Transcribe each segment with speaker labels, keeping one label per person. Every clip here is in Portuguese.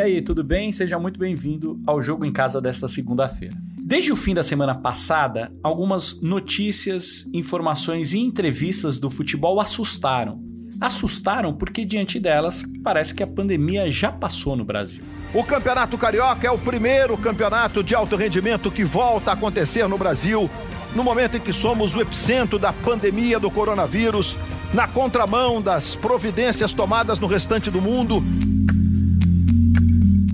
Speaker 1: E aí, tudo bem? Seja muito bem-vindo ao Jogo em Casa desta segunda-feira. Desde o fim da semana passada, algumas notícias, informações e entrevistas do futebol assustaram. Assustaram porque, diante delas, parece que a pandemia já passou no Brasil.
Speaker 2: O Campeonato Carioca é o primeiro campeonato de alto rendimento que volta a acontecer no Brasil, no momento em que somos o epicentro da pandemia do coronavírus, na contramão das providências tomadas no restante do mundo.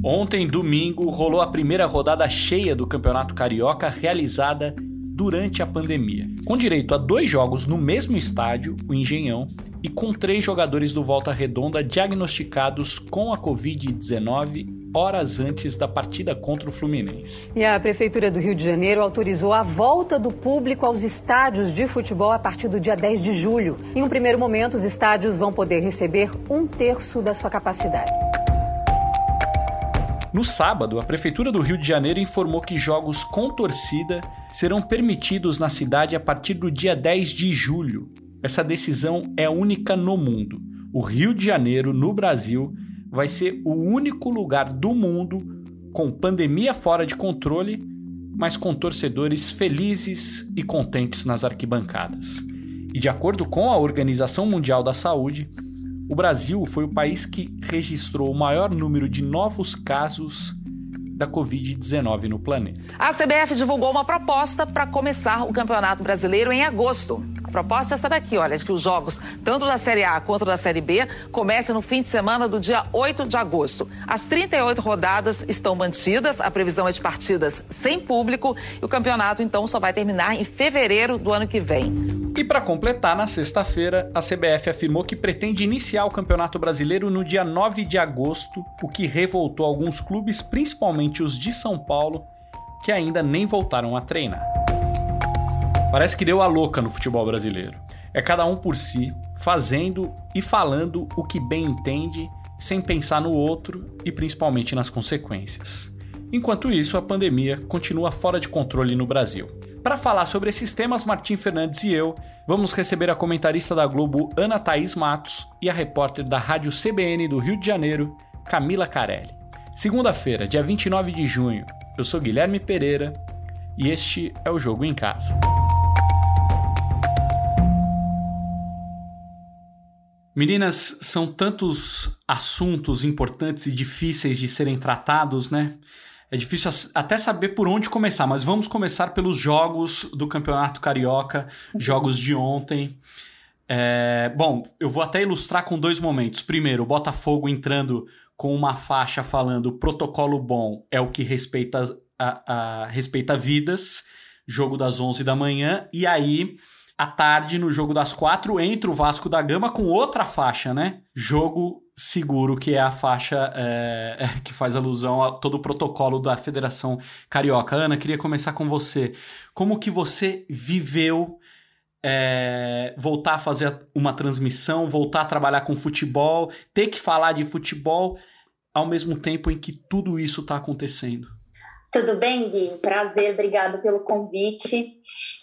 Speaker 1: Ontem, domingo, rolou a primeira rodada cheia do Campeonato Carioca realizada durante a pandemia, com direito a dois jogos no mesmo estádio, o Engenhão, e com três jogadores do Volta Redonda diagnosticados com a Covid-19 horas antes da partida contra o Fluminense.
Speaker 3: E a Prefeitura do Rio de Janeiro autorizou a volta do público aos estádios de futebol a partir do dia 10 de julho. Em um primeiro momento, os estádios vão poder receber um terço da sua capacidade.
Speaker 1: No sábado, a Prefeitura do Rio de Janeiro informou que jogos com torcida serão permitidos na cidade a partir do dia 10 de julho. Essa decisão é única no mundo. O Rio de Janeiro, no Brasil, vai ser o único lugar do mundo com pandemia fora de controle, mas com torcedores felizes e contentes nas arquibancadas. E de acordo com a Organização Mundial da Saúde, o Brasil foi o país que registrou o maior número de novos casos da Covid-19 no planeta.
Speaker 4: A CBF divulgou uma proposta para começar o Campeonato Brasileiro em agosto. A proposta é essa daqui, olha, de que os jogos, tanto da Série A quanto da Série B, comecem no fim de semana do dia 8 de agosto. As 38 rodadas estão mantidas, a previsão é de partidas sem público e o campeonato, então, só vai terminar em fevereiro do ano que vem.
Speaker 1: E para completar, na sexta-feira, a CBF afirmou que pretende iniciar o Campeonato Brasileiro no dia 9 de agosto, o que revoltou alguns clubes, principalmente os de São Paulo, que ainda nem voltaram a treinar. Parece que deu a louca no futebol brasileiro. É cada um por si, fazendo e falando o que bem entende, sem pensar no outro e principalmente nas consequências. Enquanto isso, a pandemia continua fora de controle no Brasil. Para falar sobre esses temas, Martim Fernandes e eu vamos receber a comentarista da Globo Ana Thaís Matos e a repórter da Rádio CBN do Rio de Janeiro, Camila Carelli. Segunda-feira, dia 29 de junho, eu sou Guilherme Pereira e este é o Jogo em Casa. Meninas, são tantos assuntos importantes e difíceis de serem tratados, né? É difícil até saber por onde começar, mas vamos começar pelos jogos do Campeonato Carioca, jogos de ontem. É, bom, eu vou até ilustrar com dois momentos. Primeiro, o Botafogo entrando com uma faixa falando protocolo bom é o que respeita, a, a, respeita vidas, jogo das 11 da manhã, e aí à tarde, no jogo das quatro, entra o Vasco da Gama com outra faixa, né? Jogo seguro, que é a faixa é, que faz alusão a todo o protocolo da Federação Carioca. Ana, queria começar com você. Como que você viveu é, voltar a fazer uma transmissão, voltar a trabalhar com futebol, ter que falar de futebol ao mesmo tempo em que tudo isso está acontecendo?
Speaker 5: Tudo bem, Gui? Prazer, obrigado pelo convite.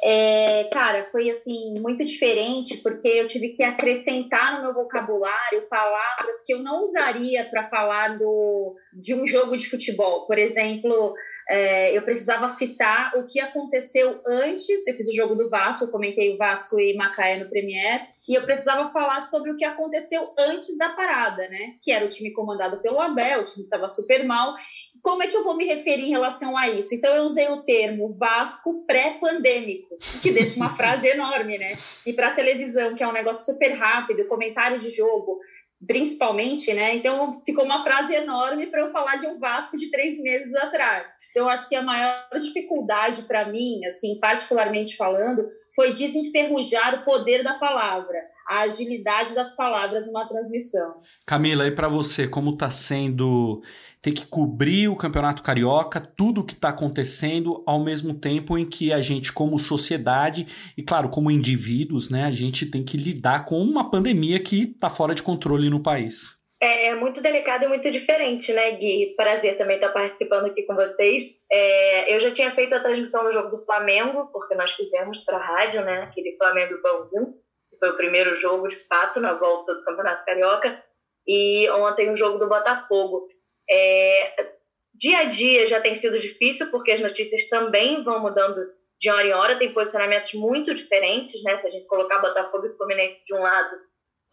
Speaker 5: É, cara, foi assim muito diferente porque eu tive que acrescentar no meu vocabulário palavras que eu não usaria para falar do, de um jogo de futebol. Por exemplo, é, eu precisava citar o que aconteceu antes. Eu fiz o jogo do Vasco, eu comentei o Vasco e Macaé no Premier, e eu precisava falar sobre o que aconteceu antes da parada, né? Que era o time comandado pelo Abel, o time estava super mal. Como é que eu vou me referir em relação a isso? Então eu usei o termo Vasco pré-pandêmico, que deixa uma frase enorme, né? E para televisão, que é um negócio super rápido, comentário de jogo, principalmente, né? Então ficou uma frase enorme para eu falar de um Vasco de três meses atrás. Eu acho que a maior dificuldade para mim, assim, particularmente falando, foi desenferrujar o poder da palavra, a agilidade das palavras numa transmissão.
Speaker 1: Camila, e para você, como está sendo ter que cobrir o Campeonato Carioca, tudo o que está acontecendo, ao mesmo tempo em que a gente, como sociedade, e claro, como indivíduos, né, a gente tem que lidar com uma pandemia que está fora de controle no país.
Speaker 6: É, é muito delicado e muito diferente, né, Gui? Prazer também estar participando aqui com vocês. É, eu já tinha feito a transmissão do jogo do Flamengo, porque nós fizemos para a rádio, né, aquele Flamengo Pãozinho, que foi o primeiro jogo, de fato, na volta do Campeonato Carioca, e ontem o jogo do Botafogo. É, dia a dia já tem sido difícil, porque as notícias também vão mudando de hora em hora, tem posicionamentos muito diferentes, né? Se a gente colocar Botafogo e Fluminense de um lado,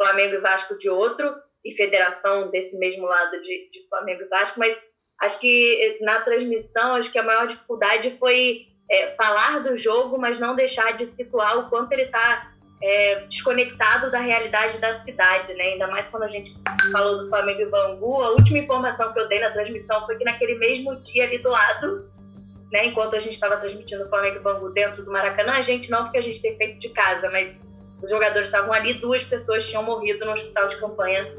Speaker 6: Flamengo e Vasco de outro, e Federação desse mesmo lado de, de Flamengo e Vasco, mas acho que na transmissão, acho que a maior dificuldade foi é, falar do jogo, mas não deixar de situar o quanto ele está é, desconectado da realidade da cidade, né? Ainda mais quando a gente falou do Flamengo e Bangu. A última informação que eu dei na transmissão foi que naquele mesmo dia ali do lado, né? Enquanto a gente estava transmitindo o Flamengo e Bangu dentro do Maracanã, a gente não, porque a gente tem feito de casa, mas os jogadores estavam ali, duas pessoas tinham morrido no hospital de campanha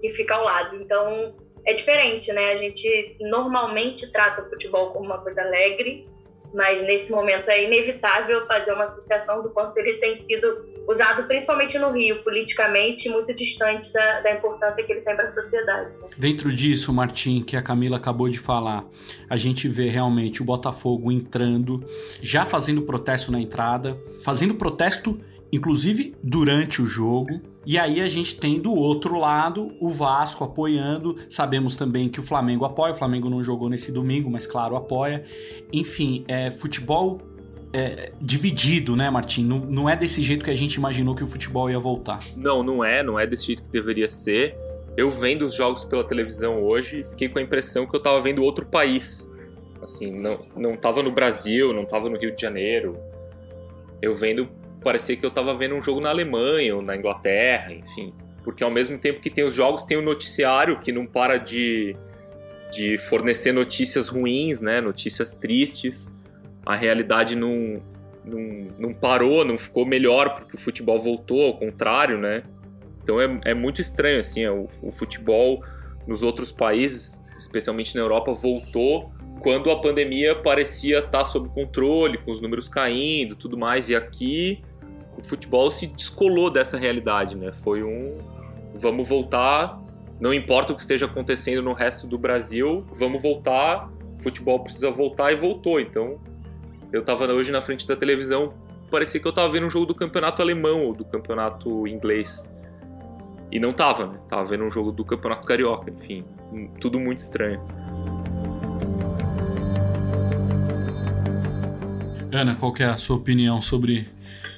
Speaker 6: que fica ao lado. Então é diferente, né? A gente normalmente trata o futebol como uma coisa alegre mas nesse momento é inevitável fazer uma explicação do quanto ele tem sido usado, principalmente no Rio, politicamente, muito distante da, da importância que ele tem para a sociedade.
Speaker 1: Dentro disso, Martim, que a Camila acabou de falar, a gente vê realmente o Botafogo entrando, já fazendo protesto na entrada, fazendo protesto inclusive durante o jogo. E aí a gente tem do outro lado o Vasco apoiando. Sabemos também que o Flamengo apoia. O Flamengo não jogou nesse domingo, mas claro, apoia. Enfim, é futebol é, dividido, né, Martim? Não, não é desse jeito que a gente imaginou que o futebol ia voltar.
Speaker 7: Não, não é. Não é desse jeito que deveria ser. Eu vendo os jogos pela televisão hoje, fiquei com a impressão que eu tava vendo outro país. Assim, não, não tava no Brasil, não tava no Rio de Janeiro. Eu vendo parecia que eu estava vendo um jogo na Alemanha ou na Inglaterra, enfim. Porque ao mesmo tempo que tem os jogos, tem o noticiário que não para de, de fornecer notícias ruins, né? Notícias tristes. A realidade não, não, não parou, não ficou melhor porque o futebol voltou, ao contrário, né? Então é, é muito estranho, assim, é, o, o futebol nos outros países, especialmente na Europa, voltou quando a pandemia parecia estar sob controle, com os números caindo, tudo mais, e aqui o futebol se descolou dessa realidade, né? Foi um vamos voltar, não importa o que esteja acontecendo no resto do Brasil, vamos voltar, o futebol precisa voltar e voltou. Então, eu estava hoje na frente da televisão, parecia que eu estava vendo um jogo do campeonato alemão ou do campeonato inglês. E não tava, né? Tava vendo um jogo do campeonato carioca, enfim, tudo muito estranho.
Speaker 1: Ana, qual é a sua opinião sobre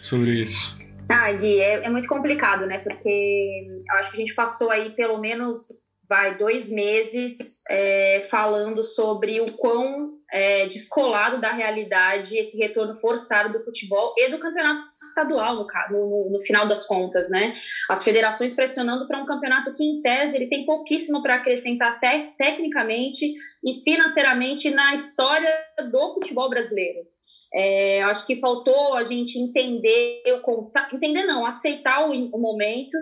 Speaker 1: sobre isso?
Speaker 5: Ah, Gui, é, é muito complicado, né? Porque eu acho que a gente passou aí pelo menos vai dois meses é, falando sobre o quão é, descolado da realidade esse retorno forçado do futebol e do campeonato estadual, no, no, no final das contas, né? As federações pressionando para um campeonato que, em tese, ele tem pouquíssimo para acrescentar te tecnicamente e financeiramente na história do futebol brasileiro. É, acho que faltou a gente entender, entender não, aceitar o, o, momento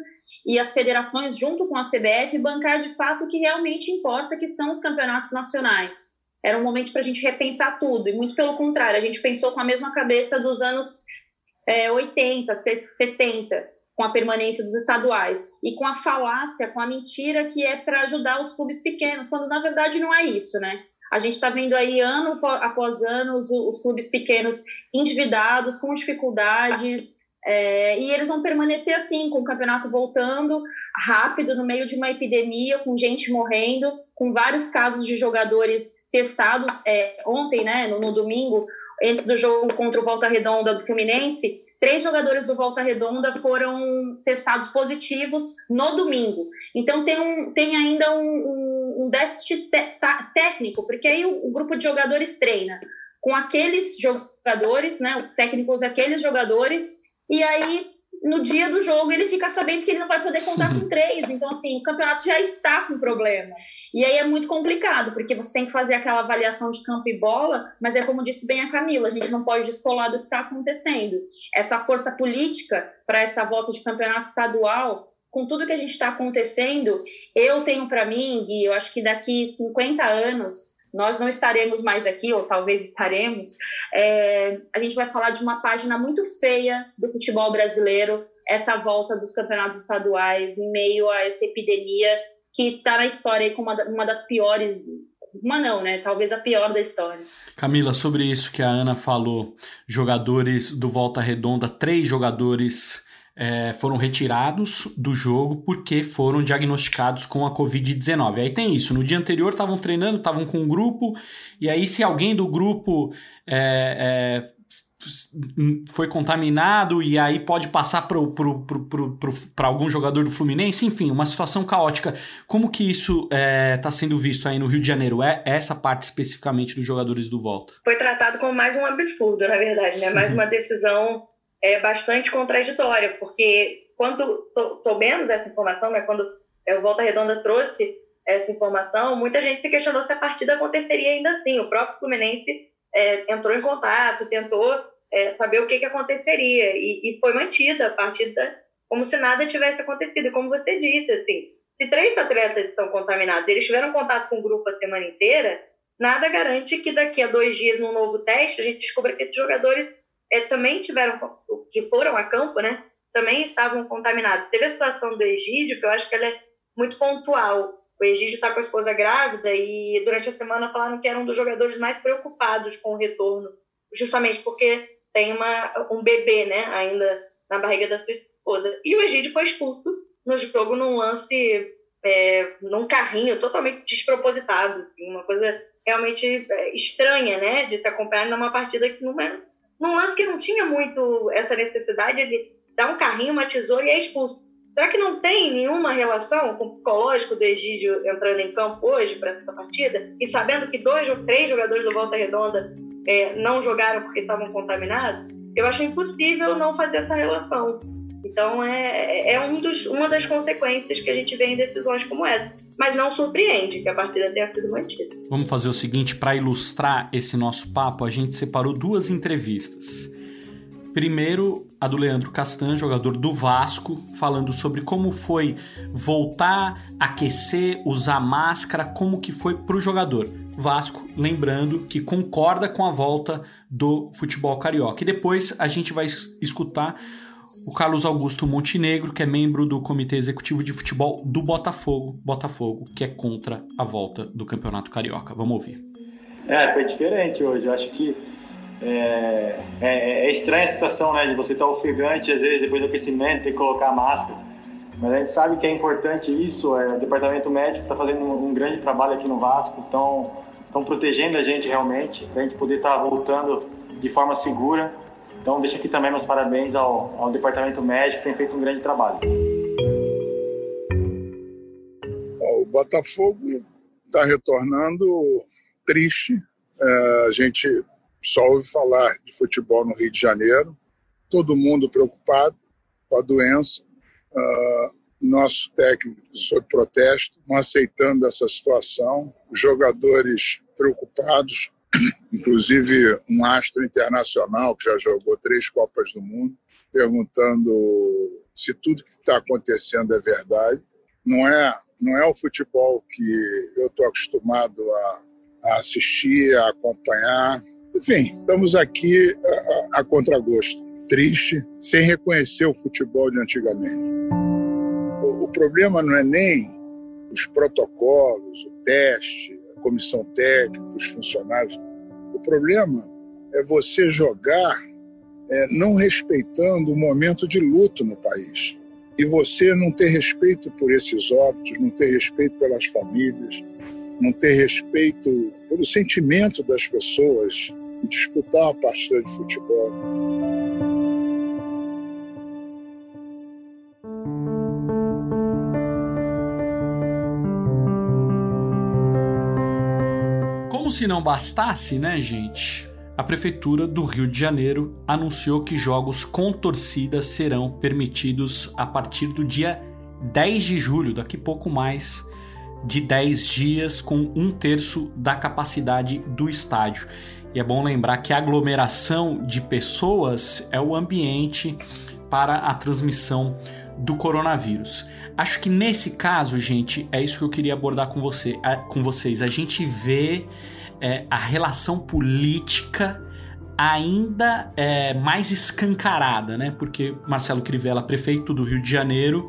Speaker 5: e as federações, junto com a CBF, bancar de fato o que realmente importa, que são os campeonatos nacionais. Era um momento para a gente repensar tudo, e muito pelo contrário, a gente pensou com a mesma cabeça dos anos é, 80, 70, com a permanência dos estaduais, e com a falácia, com a mentira que é para ajudar os clubes pequenos, quando na verdade não é isso, né? A gente está vendo aí ano após ano os, os, clubes pequenos endividados, com dificuldades, é, e eles vão permanecer assim, com o campeonato voltando rápido, no meio de uma epidemia, com gente morrendo, com vários casos de jogadores testados. É, ontem, né, no, no, domingo, antes do jogo contra o Volta Redonda do Fluminense, três jogadores do Volta Redonda foram testados positivos no domingo. Então tem, um, tem ainda um, um um déficit técnico, porque aí o, o, grupo de jogadores treina com aqueles jogadores, né, o técnico usa aqueles jogadores, e aí no dia do jogo ele fica sabendo que ele não vai poder contar com três. Então, assim, o campeonato já está com problema. E aí é muito complicado, porque você tem que fazer aquela avaliação de campo e bola, mas é como disse bem a Camila, a gente não pode descolar do que está acontecendo. Essa força política para essa volta de campeonato estadual com tudo que a gente está acontecendo, eu tenho para mim, Gui, eu acho que daqui 50 anos nós não estaremos mais aqui, ou talvez estaremos, é, a gente vai falar de uma página muito feia do futebol brasileiro, essa volta dos campeonatos estaduais em meio a essa epidemia que está na história como uma, uma das piores uma não, né? Talvez a pior da história.
Speaker 1: Camila, sobre isso que a Ana falou, jogadores do Volta Redonda, três jogadores é, foram retirados do jogo porque foram diagnosticados com a Covid-19. Aí tem isso, no dia anterior estavam treinando, estavam com um grupo, e aí se alguém do grupo é, é, foi contaminado e aí pode passar para algum jogador do Fluminense, enfim, uma situação caótica. Como que isso está é, sendo visto aí no Rio de Janeiro? É essa parte especificamente dos jogadores do Volta?
Speaker 6: Foi tratado como mais um absurdo, na verdade, né? Mais uma decisão é, bastante contraditória, porque quando soubemos essa informação, né, quando é, o Volta Redonda trouxe essa informação, muita gente se questionou se a partida aconteceria ainda assim. O próprio Fluminense é, entrou em contato, tentou é, saber o que, que aconteceria e, e, foi mantida a partida como se nada tivesse acontecido. Como você disse, assim, se três atletas estão contaminados, eles tiveram contato com o grupo a semana inteira, nada garante que daqui a dois dias, num novo teste, a gente descubra que esses jogadores também tiveram, que foram a campo, né, também estavam contaminados. Teve a situação do Egídio, que eu acho que ela é muito pontual. O Egídio está com a esposa grávida e durante a semana falaram que era um dos jogadores mais preocupados com o retorno, justamente porque tem uma, um bebê, né, ainda na barriga da sua esposa. E o Egídio foi expulso no jogo num lance, é, num carrinho totalmente despropositado, assim, uma coisa realmente é, estranha, né, de se acompanhar numa partida que não é num lance que não tinha muito essa necessidade, ele dá um carrinho, uma tesoura e é expulso. Será que não tem nenhuma relação com o psicológico do Egídio entrando em campo hoje para essa partida? E sabendo que dois ou três jogadores do Volta Redonda é, não jogaram porque estavam contaminados? Eu acho impossível não fazer essa relação. Então, é, é um dos, uma das consequências que a gente vê em decisões como essa. Mas não surpreende que a partida tenha sido mantida.
Speaker 1: Vamos fazer o seguinte: para ilustrar esse nosso papo, a gente separou duas entrevistas. Primeiro, a do Leandro Castan, jogador do Vasco, falando sobre como foi voltar, aquecer, usar máscara, como que foi para o jogador. Vasco, lembrando que concorda com a volta do futebol carioca. E depois a gente vai escutar o Carlos Augusto Montenegro, que é membro do Comitê Executivo de Futebol do Botafogo, Botafogo, que é contra a volta do Campeonato Carioca. Vamos ouvir.
Speaker 8: É, foi diferente hoje. Eu acho que é, é, é estranha a sensação, né, de você estar ofegante, às vezes, depois do aquecimento, ter que colocar a máscara. Mas a gente sabe que é importante isso. É, o departamento médico está fazendo um, um, grande trabalho aqui no Vasco, estão protegendo a gente realmente, para a gente poder estar tá voltando de forma segura. Então, deixo aqui também meus parabéns ao, ao departamento médico, que tem feito um grande trabalho.
Speaker 9: O Botafogo está retornando triste. É, a gente só ouve falar de futebol no Rio de Janeiro. Todo mundo preocupado com a doença. Uh, nosso técnico sob protesto, não aceitando essa situação. Jogadores preocupados inclusive um astro internacional que já jogou três Copas do Mundo, perguntando se tudo que está acontecendo é verdade. Não é, não é o futebol que eu estou acostumado a, a, assistir, a acompanhar. Enfim, estamos aqui a, a contragosto, triste, sem reconhecer o futebol de antigamente. O, o problema não é nem os protocolos, o teste, a comissão técnica, os funcionários o problema é você jogar é, não respeitando o momento de luto no país. E você não ter respeito por esses óbitos, não ter respeito pelas famílias, não ter respeito pelo sentimento das pessoas em disputar uma partida de futebol.
Speaker 1: Se não bastasse, né, gente? A Prefeitura do Rio de Janeiro anunciou que jogos com torcida serão permitidos a partir do dia 10 de julho, daqui pouco mais de 10 dias, com um terço da capacidade do estádio. E é bom lembrar que a aglomeração de pessoas é o ambiente para a transmissão do coronavírus. Acho que nesse caso, gente, é isso que eu queria abordar com, você, com vocês. A gente vê é, a relação política ainda é mais escancarada, né? Porque Marcelo Crivella, prefeito do Rio de Janeiro,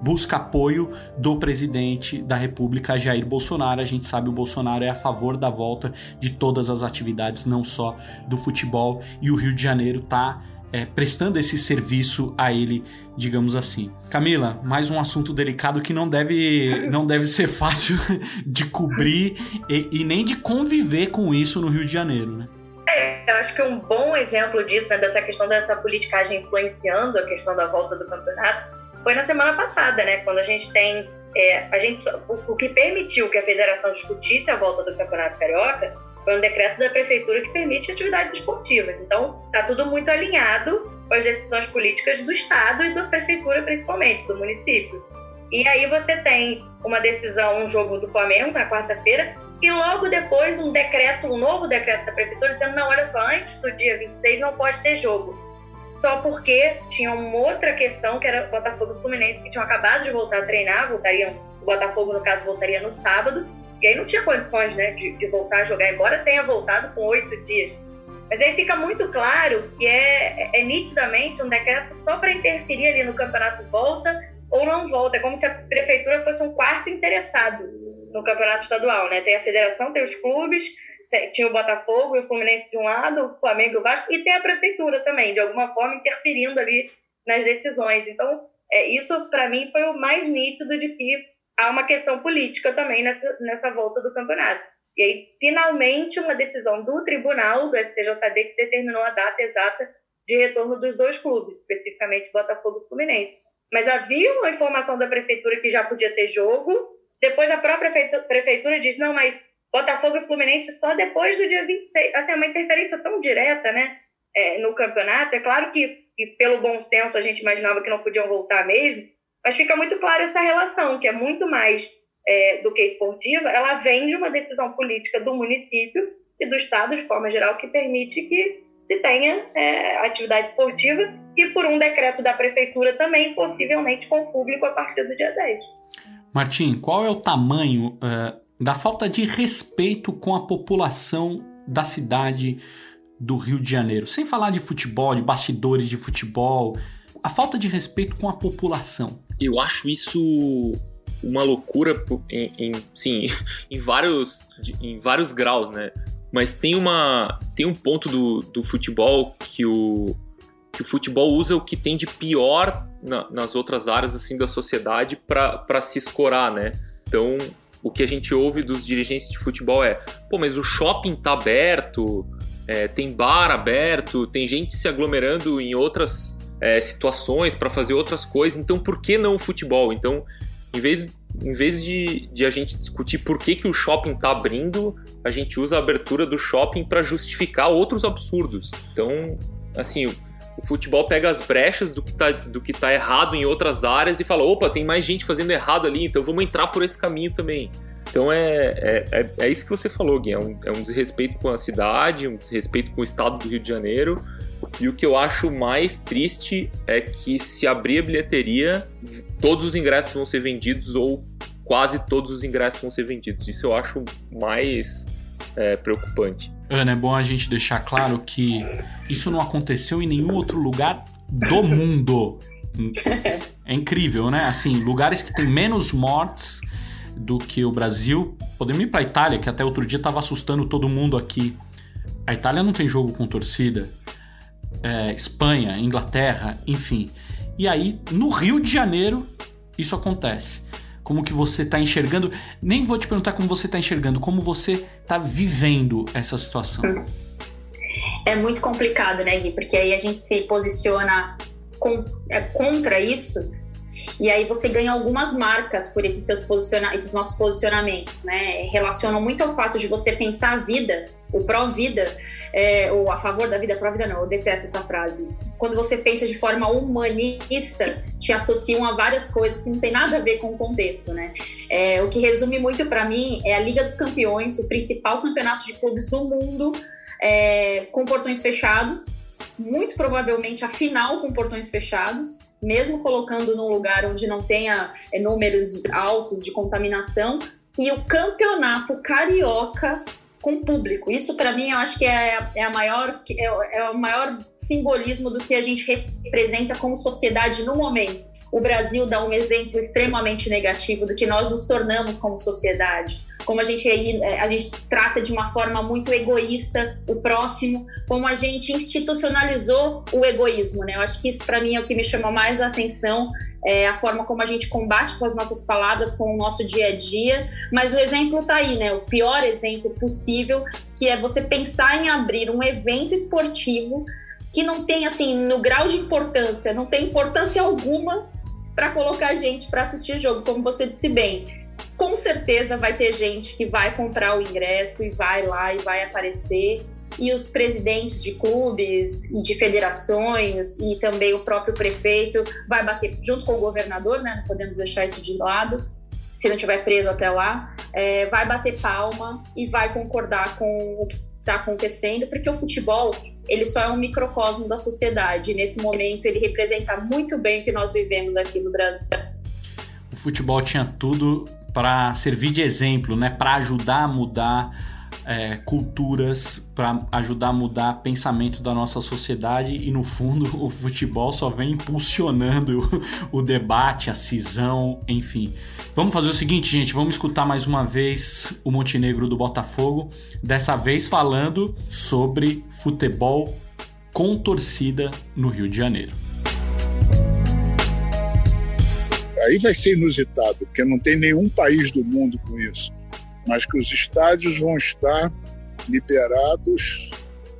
Speaker 1: busca apoio do presidente da República, Jair Bolsonaro. A gente sabe o Bolsonaro é a favor da volta de todas as atividades, não só do futebol, e o Rio de Janeiro está é, prestando esse serviço a ele, digamos assim. Camila, mais um assunto delicado que não deve, não deve ser fácil de cobrir e, e nem de conviver com isso no Rio de Janeiro, né?
Speaker 6: É, eu acho que um bom exemplo disso, né, dessa questão dessa politicagem influenciando a questão da volta do campeonato, foi na semana passada, né, quando a gente tem é, a gente, o, o, que permitiu que a federação discutisse a volta do Campeonato Carioca foi um decreto da prefeitura que permite atividades esportivas. Então, está tudo muito alinhado com as decisões políticas do Estado e da prefeitura, principalmente, do município. E aí você tem uma decisão, um jogo do Flamengo na quarta-feira, e logo depois um decreto, um novo decreto da prefeitura dizendo, não, olha só, antes do dia 26 não pode ter jogo. Só porque tinha uma outra questão, que era o Botafogo e Fluminense, que tinham acabado de voltar a treinar, voltariam, o Botafogo, no caso, voltaria no sábado, e aí não tinha condições né, de, de voltar a jogar, embora tenha voltado com oito dias. Mas aí fica muito claro que é, é nitidamente um decreto só para interferir ali no campeonato volta ou não volta. É como se a prefeitura fosse um quarto interessado no campeonato estadual, né? Tem a federação, tem os clubes, tem, tinha o Botafogo e o Fluminense de um lado, o Flamengo e o Vasco, e tem a prefeitura também, de alguma forma interferindo ali nas decisões. Então, é, isso para mim foi o mais nítido de que há uma questão política também nessa, nessa volta do campeonato. E aí, finalmente, uma decisão do tribunal, do STJD, que determinou a data exata de retorno dos dois clubes, especificamente Botafogo e Fluminense. Mas havia uma informação da prefeitura que já podia ter jogo, depois a própria prefeitura diz, não, mas Botafogo e Fluminense só depois do dia 26. Assim, é uma interferência tão direta, né, é, no campeonato. É claro que, que, pelo bom senso, a gente imaginava que não podiam voltar mesmo, mas fica muito clara essa relação, que é muito mais é, do que esportiva, ela vem de uma decisão política do município e do Estado, de forma geral, que permite que se tenha é, atividade esportiva e por um decreto da prefeitura também, possivelmente com público a partir do dia 10.
Speaker 1: Martim, qual é o tamanho uh, da falta de respeito com a população da cidade do Rio de Janeiro? Sem falar de futebol, de bastidores de futebol, a falta de respeito com a população.
Speaker 7: Eu acho isso uma loucura em, em, sim, em vários, em vários graus, né? Mas tem, uma, tem um ponto do, do futebol que o, que o futebol usa o que tem de pior na, nas outras áreas assim da sociedade para se escorar, né? Então, o que a gente ouve dos dirigentes de futebol é: pô, mas o shopping tá aberto, é, tem bar aberto, tem gente se aglomerando em outras é, situações para fazer outras coisas, então por que não o futebol? Então, em vez, em vez de, de a gente discutir por que, que o shopping está abrindo, a gente usa a abertura do shopping para justificar outros absurdos. Então, assim, o, o futebol pega as brechas do que, está do que tá errado em outras áreas e fala: opa, tem mais gente fazendo errado ali, então vamos entrar por esse caminho também. Então é, é, é, é isso que você falou, Gui. É um, é um desrespeito com a cidade, um desrespeito com o estado do Rio de Janeiro. E o que eu acho mais triste é que se abrir a bilheteria, todos os ingressos vão ser vendidos ou quase todos os ingressos vão ser vendidos. Isso eu acho mais é, preocupante.
Speaker 1: Ana, é bom a gente deixar claro que isso não aconteceu em nenhum outro lugar do mundo. É incrível, né? Assim, lugares que tem menos mortes do que o Brasil. Podemos ir para a Itália, que até outro dia estava assustando todo mundo aqui. A Itália não tem jogo com torcida. É, Espanha, Inglaterra, enfim. E aí, no Rio de Janeiro, isso acontece. Como que você está enxergando? Nem vou te perguntar como você está enxergando, como você está vivendo essa situação.
Speaker 5: É muito complicado, né, Gui? Porque aí a gente se posiciona com, é, contra isso e aí você ganha algumas marcas por esses seus posiciona esses nossos posicionamentos, né? Relacionam muito ao fato de você pensar a vida, o pró-vida, é, ou a favor da vida, pró-vida não, eu detesto essa frase. Quando você pensa de forma humanista, te associam a várias coisas que não tem nada a ver com o contexto, né? É, o que resume muito para mim é a Liga dos Campeões, o principal campeonato de clubes do mundo, é, com portões fechados, muito provavelmente a final com portões fechados, mesmo colocando num lugar onde não tenha é, números altos de contaminação, e o campeonato carioca com público. Isso para mim eu acho que é, é a maior é, é o maior simbolismo do que a gente representa como sociedade no momento. O Brasil dá um exemplo extremamente negativo do que nós nos tornamos como sociedade. Como a gente é, a gente trata de uma forma muito egoísta o próximo, como a gente institucionalizou o egoísmo, né? Eu acho que isso para mim é o que me chamou mais a atenção, é a forma como a gente combate com as nossas palavras, com o nosso dia a dia. Mas o exemplo está aí, né? O pior exemplo possível, que é você pensar em abrir um evento esportivo que não tem assim no grau de importância, não tem importância alguma para colocar gente para assistir jogo, como você disse bem. Com certeza vai ter gente que vai comprar o ingresso e vai lá e vai aparecer. E os presidentes de clubes e de federações e também o próprio prefeito vai bater junto com o governador, né? Não podemos deixar isso de lado, se não tiver preso até lá, é, vai bater palma e vai concordar com o que está acontecendo, porque o futebol ele só é um microcosmo da sociedade. Nesse momento, ele representa muito bem o que nós vivemos aqui no Brasil.
Speaker 1: O futebol tinha tudo para servir de exemplo, né? Para ajudar a mudar é, culturas, para ajudar a mudar pensamento da nossa sociedade e no fundo o futebol só vem impulsionando o, o debate, a cisão, enfim. Vamos fazer o seguinte, gente, vamos escutar mais uma vez o Montenegro do Botafogo, dessa vez falando sobre futebol com torcida no Rio de Janeiro.
Speaker 9: Aí vai ser inusitado, porque não tem nenhum país do mundo com isso mas que os estádios vão estar liberados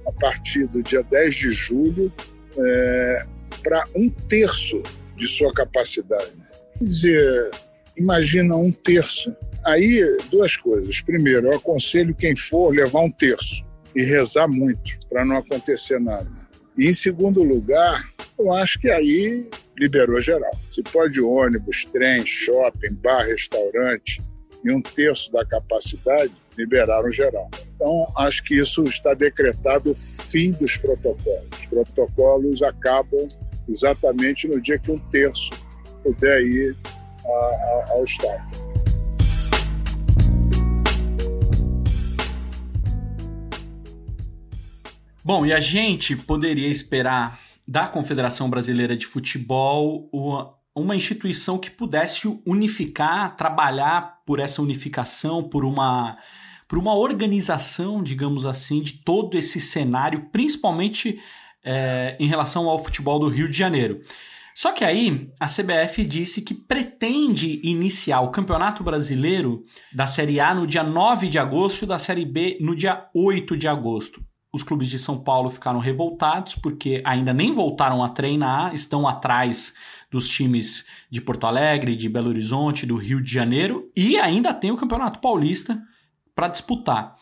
Speaker 9: a partir do dia 10 de julho é, para um terço de sua capacidade. Quer dizer, imagina um terço. Aí, duas coisas. Primeiro, eu aconselho quem for levar um terço e rezar muito para não acontecer nada. Em segundo lugar, eu acho que aí liberou geral. Se pode ônibus, trem, shopping, bar, restaurante, e um terço da capacidade liberaram geral. Então, acho que isso está decretado o fim dos protocolos. Os protocolos acabam exatamente no dia que um terço puder ir a, a, ao estádio.
Speaker 1: Bom, e a gente poderia esperar da Confederação Brasileira de Futebol uma instituição que pudesse unificar, trabalhar por essa unificação, por uma por uma organização, digamos assim, de todo esse cenário, principalmente é, em relação ao futebol do Rio de Janeiro. Só que aí a CBF disse que pretende iniciar o Campeonato Brasileiro da Série A no dia 9 de agosto e da Série B no dia 8 de agosto. Os clubes de São Paulo ficaram revoltados porque ainda nem voltaram a treinar, estão atrás dos times de Porto Alegre, de Belo Horizonte, do Rio de Janeiro e ainda tem o Campeonato Paulista para disputar.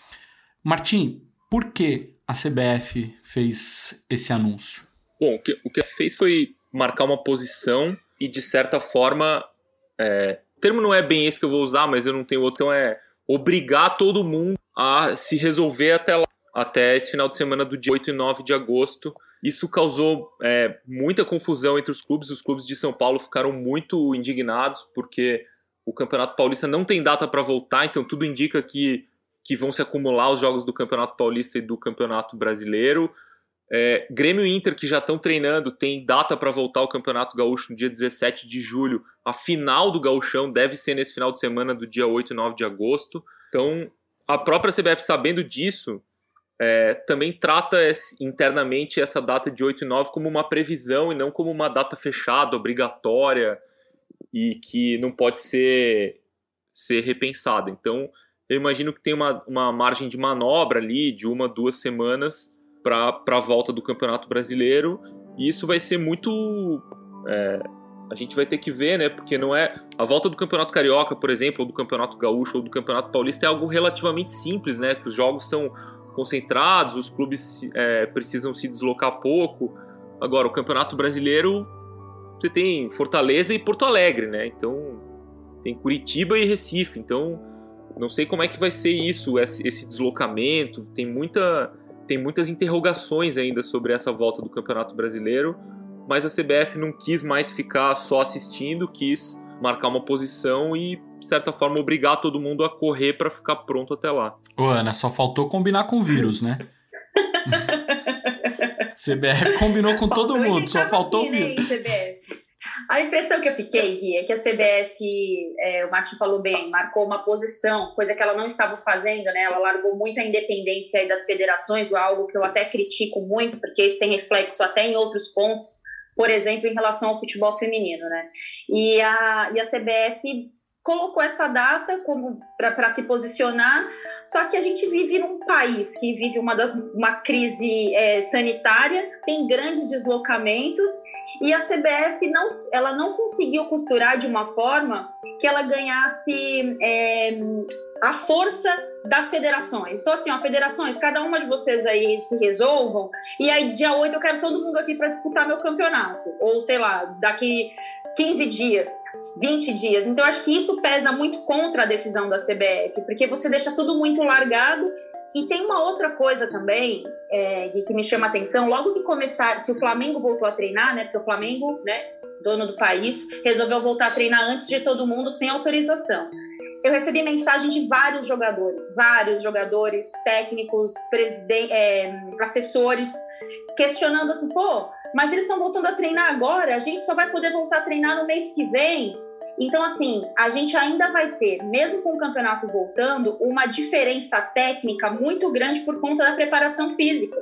Speaker 1: Martim, por que a CBF fez esse anúncio?
Speaker 7: Bom, o que, o que fez foi marcar uma posição e, de certa forma, é, o termo não é bem esse que eu vou usar, mas eu não tenho outro, então é obrigar todo mundo a se resolver até lá, até esse final de semana do dia 8 e 9 de agosto, isso causou é, muita confusão entre os clubes. Os clubes de São Paulo ficaram muito indignados porque o Campeonato Paulista não tem data para voltar, então tudo indica que, que vão se acumular os jogos do Campeonato Paulista e do Campeonato Brasileiro. É, Grêmio e Inter, que já estão treinando, tem data para voltar ao Campeonato Gaúcho no dia 17 de julho. A final do Gauchão deve ser nesse final de semana do dia 8 e 9 de agosto. Então, a própria CBF, sabendo disso, é, também trata internamente essa data de 8 e 9 como uma previsão e não como uma data fechada, obrigatória e que não pode ser, ser repensada. Então, eu imagino que tem uma, uma margem de manobra ali de uma, duas semanas para a volta do Campeonato Brasileiro e isso vai ser muito. É, a gente vai ter que ver, né? Porque não é. A volta do Campeonato Carioca, por exemplo, ou do Campeonato Gaúcho ou do Campeonato Paulista é algo relativamente simples, né? Que os jogos são concentrados, os clubes é, precisam se deslocar pouco. Agora, o Campeonato Brasileiro, você tem Fortaleza e Porto Alegre, né? Então, tem Curitiba e Recife. Então, não sei como é que vai ser isso, esse deslocamento. Tem, muita, tem muitas interrogações ainda sobre essa volta do Campeonato Brasileiro, mas a CBF não quis mais ficar só assistindo, quis marcar uma posição e, de certa forma, obrigar todo mundo a correr para ficar pronto até lá.
Speaker 1: Ô, Ana, só faltou combinar com o vírus, né? CBF combinou com faltou todo mundo, só faltou o vírus.
Speaker 5: CBF. A impressão que eu fiquei, Gui, é que a CBF, é, o Martin falou bem, marcou uma posição, coisa que ela não estava fazendo, né? Ela largou muito a independência das federações, algo que eu até critico muito, porque isso tem reflexo até em outros pontos, por exemplo, em relação ao futebol feminino, né? E a, e a CBF colocou essa data como para se posicionar, só que a gente vive num país que vive uma, das, uma crise é, sanitária, tem grandes deslocamentos e a CBF não, ela não conseguiu costurar de uma forma que ela ganhasse é, a força das federações. Então, assim, ó, federações, cada uma de vocês aí se resolvam, e aí dia 8 eu quero todo mundo aqui para disputar meu campeonato. Ou, sei lá, daqui 15 dias, 20 dias. Então, acho que isso pesa muito contra a decisão da CBF, porque você deixa tudo muito largado e tem uma outra coisa também é, que me chama a atenção. Logo que começar, que o Flamengo voltou a treinar, né? Porque o Flamengo, né, dono do país, resolveu voltar a treinar antes de todo mundo, sem autorização. Eu recebi mensagem de vários jogadores, vários jogadores, técnicos, é, assessores, questionando assim, pô, mas eles estão voltando a treinar agora, a gente só vai poder voltar a treinar no mês que vem. Então, assim, a gente ainda vai ter, mesmo com o campeonato voltando, uma diferença técnica muito grande por conta da preparação física,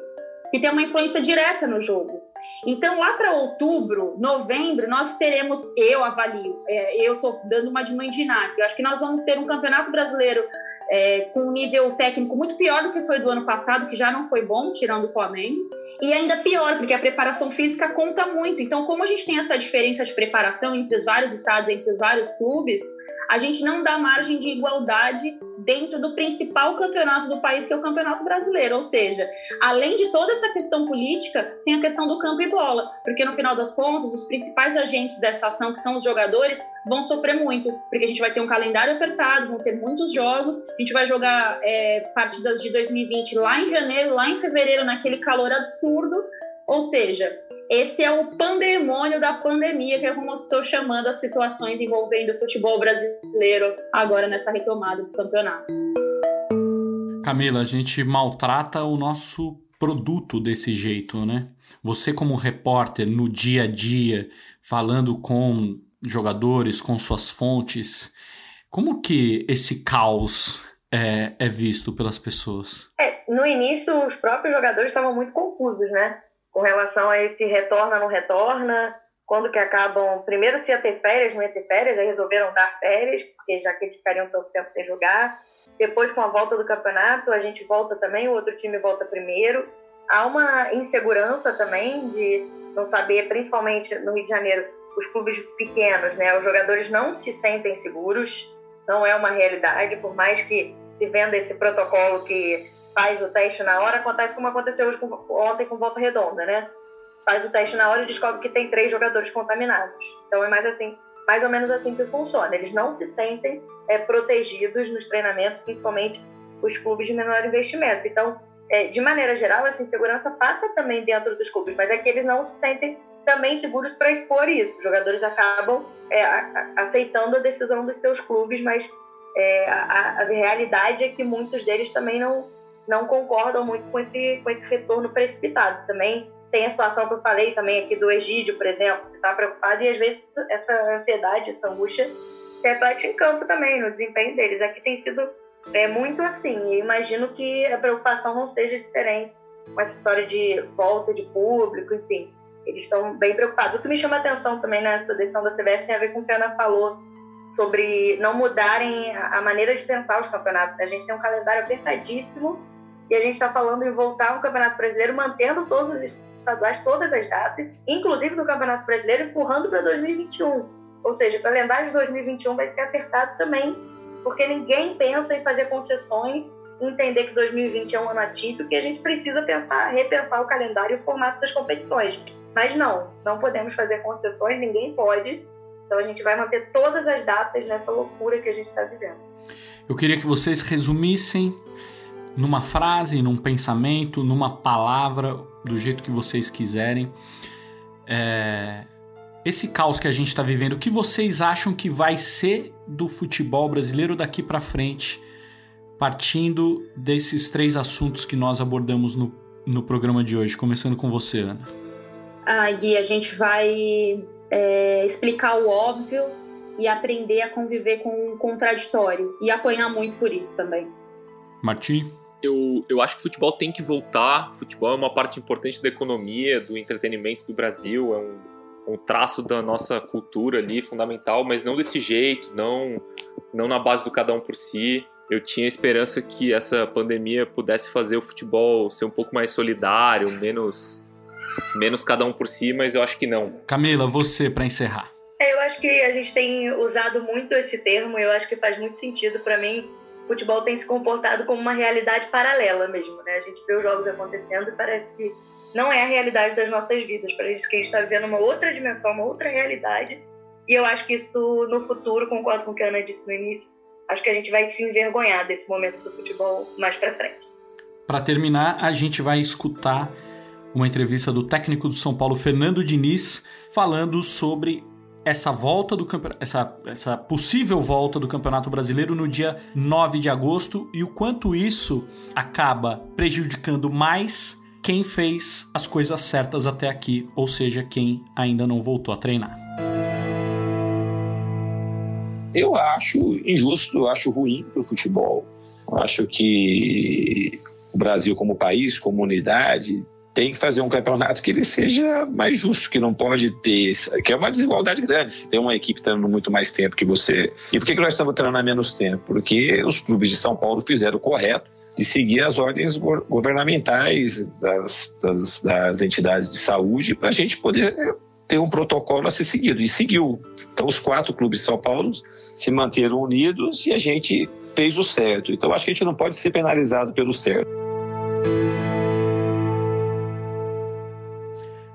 Speaker 5: que tem uma influência direta no jogo. Então, lá para outubro, novembro, nós teremos, eu avalio, é, eu estou dando uma de mãe eu acho que nós vamos ter um campeonato brasileiro é, com um nível técnico muito pior do que foi do ano passado, que já não foi bom, tirando o Flamengo, e ainda pior, porque a preparação física conta muito. Então, como a gente tem essa diferença de preparação entre os vários estados, entre os vários clubes, a gente não dá margem de igualdade dentro do principal campeonato do país, que é o Campeonato Brasileiro. Ou seja, além de toda essa questão política, tem a questão do campo e bola, porque no final das contas, os principais agentes dessa ação, que são os jogadores, vão sofrer muito, porque a gente vai ter um calendário apertado, vão ter muitos jogos, a gente vai jogar é, partidas de 2020 lá em janeiro, lá em fevereiro, naquele calor absurdo. Ou seja, esse é o pandemônio da pandemia, que é como estou chamando as situações envolvendo o futebol brasileiro agora nessa retomada dos campeonatos.
Speaker 1: Camila, a gente maltrata o nosso produto desse jeito, né? Você, como repórter, no dia a dia, falando com jogadores, com suas fontes, como que esse caos é, é visto pelas pessoas?
Speaker 6: É, no início, os próprios jogadores estavam muito confusos, né? Com relação a esse retorna, não retorna, quando que acabam, primeiro se ia ter férias, não ia ter férias, aí resolveram dar férias, porque já que eles ficariam tanto tempo sem jogar. Depois, com a volta do campeonato, a gente volta também, o outro time volta primeiro. Há uma insegurança também de não saber, principalmente no Rio de Janeiro, os clubes pequenos, né? Os jogadores não se sentem seguros, não é uma realidade, por mais que se venda esse protocolo que faz o teste na hora, acontece como aconteceu hoje com, ontem com Volta Redonda, né? Faz o teste na hora e descobre que tem três jogadores contaminados. Então é mais assim, mais ou menos assim que funciona. Eles não se sentem é, protegidos nos treinamentos, principalmente os clubes de menor investimento. Então, é, de maneira geral, essa insegurança passa também dentro dos clubes, mas é que eles não se sentem também seguros para expor isso. Os jogadores acabam é, aceitando a decisão dos seus clubes, mas é, a, a, realidade é que muitos deles também não, não concordam muito com esse, com esse retorno precipitado. Também tem a situação que eu falei também aqui do Egídio, por exemplo, que está preocupado e às vezes essa ansiedade, essa angústia reflete em campo também, no desempenho deles. Aqui tem sido é, muito assim, e imagino que a preocupação não seja diferente com essa história de volta de público, enfim. Eles estão bem preocupados. O que me chama atenção também nessa decisão da CBF tem a ver com o que a Ana falou sobre não mudarem a maneira de pensar os campeonatos. A gente tem um calendário apertadíssimo e a gente está falando em voltar ao Campeonato Brasileiro, mantendo todos os estaduais, todas as datas, inclusive no Campeonato Brasileiro, empurrando para 2021. Ou seja, o calendário de 2021 vai ser apertado também, porque ninguém pensa em fazer concessões, entender que 2020 é um ano atípico e a gente precisa pensar, repensar o calendário e o formato das competições. Mas não, não podemos fazer concessões, ninguém pode. Então a gente vai manter todas as datas nessa loucura que a gente está vivendo.
Speaker 1: Eu queria que vocês resumissem numa frase, num pensamento, numa palavra, do jeito que vocês quiserem. É... Esse caos que a gente está vivendo, o que vocês acham que vai ser do futebol brasileiro daqui para frente, partindo desses três assuntos que nós abordamos no, no programa de hoje? Começando com você, Ana.
Speaker 5: Ah, Gui, a gente vai é, explicar o óbvio e aprender a conviver com o contraditório e apanhar muito por isso também.
Speaker 1: Martim?
Speaker 7: Eu, eu acho que o futebol tem que voltar. O futebol é uma parte importante da economia, do entretenimento do Brasil, é um, um traço da nossa cultura ali, fundamental, mas não desse jeito, não, não na base do cada um por si. Eu tinha esperança que essa pandemia pudesse fazer o futebol ser um pouco mais solidário, menos menos cada um por si, mas eu acho que não.
Speaker 1: Camila, você para encerrar.
Speaker 6: É, eu acho que a gente tem usado muito esse termo, eu acho que faz muito sentido para mim. O futebol tem se comportado como uma realidade paralela mesmo, né? A gente vê os jogos acontecendo e parece que não é a realidade das nossas vidas. Parece que a gente está vivendo uma outra dimensão, uma outra realidade. E eu acho que isso no futuro, concordo com o que a Ana disse no início, acho que a gente vai se envergonhar desse momento do futebol mais para frente.
Speaker 1: Para terminar, a gente vai escutar uma entrevista do técnico do São Paulo, Fernando Diniz, falando sobre essa volta do essa, essa possível volta do Campeonato Brasileiro no dia 9 de agosto e o quanto isso acaba prejudicando mais quem fez as coisas certas até aqui, ou seja, quem ainda não voltou a treinar.
Speaker 10: Eu acho injusto, eu acho ruim para o futebol. Eu acho que o Brasil, como país, como unidade, tem que fazer um campeonato que ele seja mais justo, que não pode ter, que é uma desigualdade grande. Se tem uma equipe treinando muito mais tempo que você. E por que, nós estamos treinando há menos tempo? Porque os clubes de São Paulo fizeram o correto de seguir as ordens governamentais das, das, das entidades de saúde para a gente poder ter um protocolo a ser seguido. E seguiu. Então, os quatro clubes de São Paulo se manteram unidos e a gente fez o certo. Então, acho que a gente não pode ser penalizado pelo certo.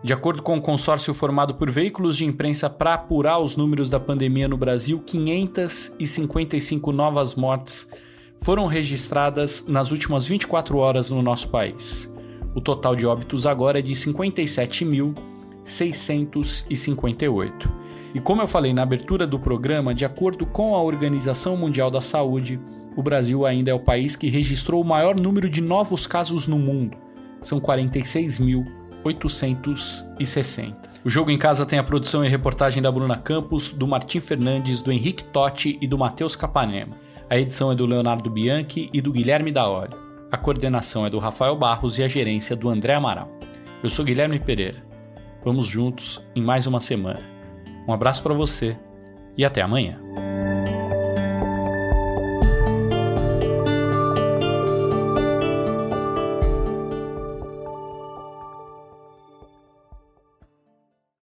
Speaker 1: De acordo com o consórcio formado por veículos de imprensa para apurar os números da pandemia no Brasil, 555 novas mortes foram registradas nas últimas 24 horas no nosso país. O total de óbitos agora é de 57.658. E como eu falei na abertura do programa, de acordo com a Organização Mundial da Saúde, o Brasil ainda é o país que registrou o maior número de novos casos no mundo. São 46 mil 860. O Jogo em Casa tem a produção e reportagem da Bruna Campos, do Martim Fernandes, do Henrique Totti e do Matheus Capanema. A edição é do Leonardo Bianchi e do Guilherme Daori. A coordenação é do Rafael Barros e a gerência do André Amaral. Eu sou Guilherme Pereira. Vamos juntos em mais uma semana. Um abraço para você e até amanhã.